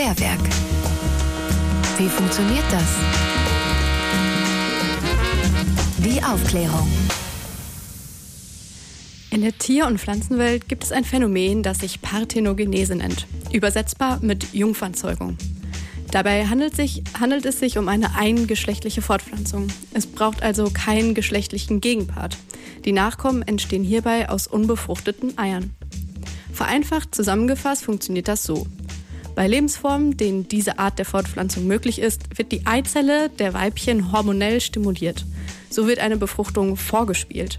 Klärwerk. Wie funktioniert das? Die Aufklärung. In der Tier- und Pflanzenwelt gibt es ein Phänomen, das sich Parthenogenese nennt, übersetzbar mit Jungfernzeugung. Dabei handelt, sich, handelt, es sich um eine eingeschlechtliche Fortpflanzung. Es braucht also keinen geschlechtlichen Gegenpart. Die Nachkommen entstehen hierbei aus unbefruchteten Eiern. Vereinfacht zusammengefasst funktioniert das so. Bei Lebensformen, denen diese Art der Fortpflanzung möglich ist, wird die Eizelle der Weibchen hormonell stimuliert. So wird eine Befruchtung vorgespielt.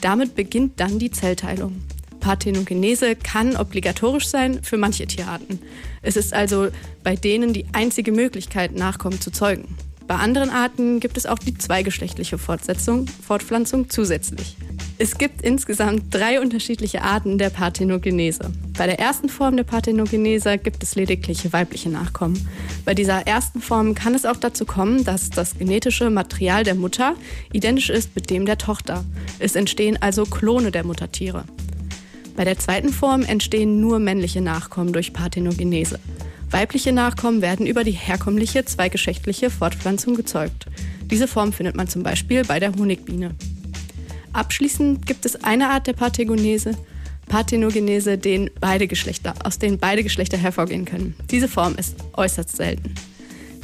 Damit beginnt dann die Zellteilung. Parthenogenese kann obligatorisch sein für manche Tierarten. Es ist also bei denen die einzige Möglichkeit, Nachkommen zu zeugen. Bei anderen Arten gibt es auch die zweigeschlechtliche Fortsetzung, Fortpflanzung zusätzlich. Es gibt insgesamt drei unterschiedliche Arten der Parthenogenese. Bei der ersten Form der Parthenogenese gibt es lediglich weibliche Nachkommen. Bei dieser ersten Form kann es auch dazu kommen, dass das genetische Material der Mutter identisch ist mit dem der Tochter. Es entstehen also Klone der Muttertiere. Bei der zweiten Form entstehen nur männliche Nachkommen durch Parthenogenese. Weibliche Nachkommen werden über die herkömmliche zweigeschlechtliche Fortpflanzung gezeugt. Diese Form findet man zum Beispiel bei der Honigbiene. Abschließend gibt es eine Art der Parthenogenese, Parthenogenese, den beide Geschlechter, aus denen beide Geschlechter hervorgehen können. Diese Form ist äußerst selten.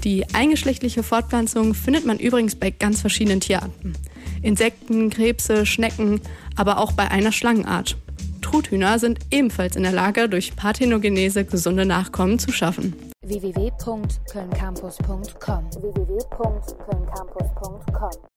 Die eingeschlechtliche Fortpflanzung findet man übrigens bei ganz verschiedenen Tierarten. Insekten, Krebse, Schnecken, aber auch bei einer Schlangenart. Truthühner sind ebenfalls in der Lage, durch Parthenogenese gesunde Nachkommen zu schaffen. www.kölncampus.com www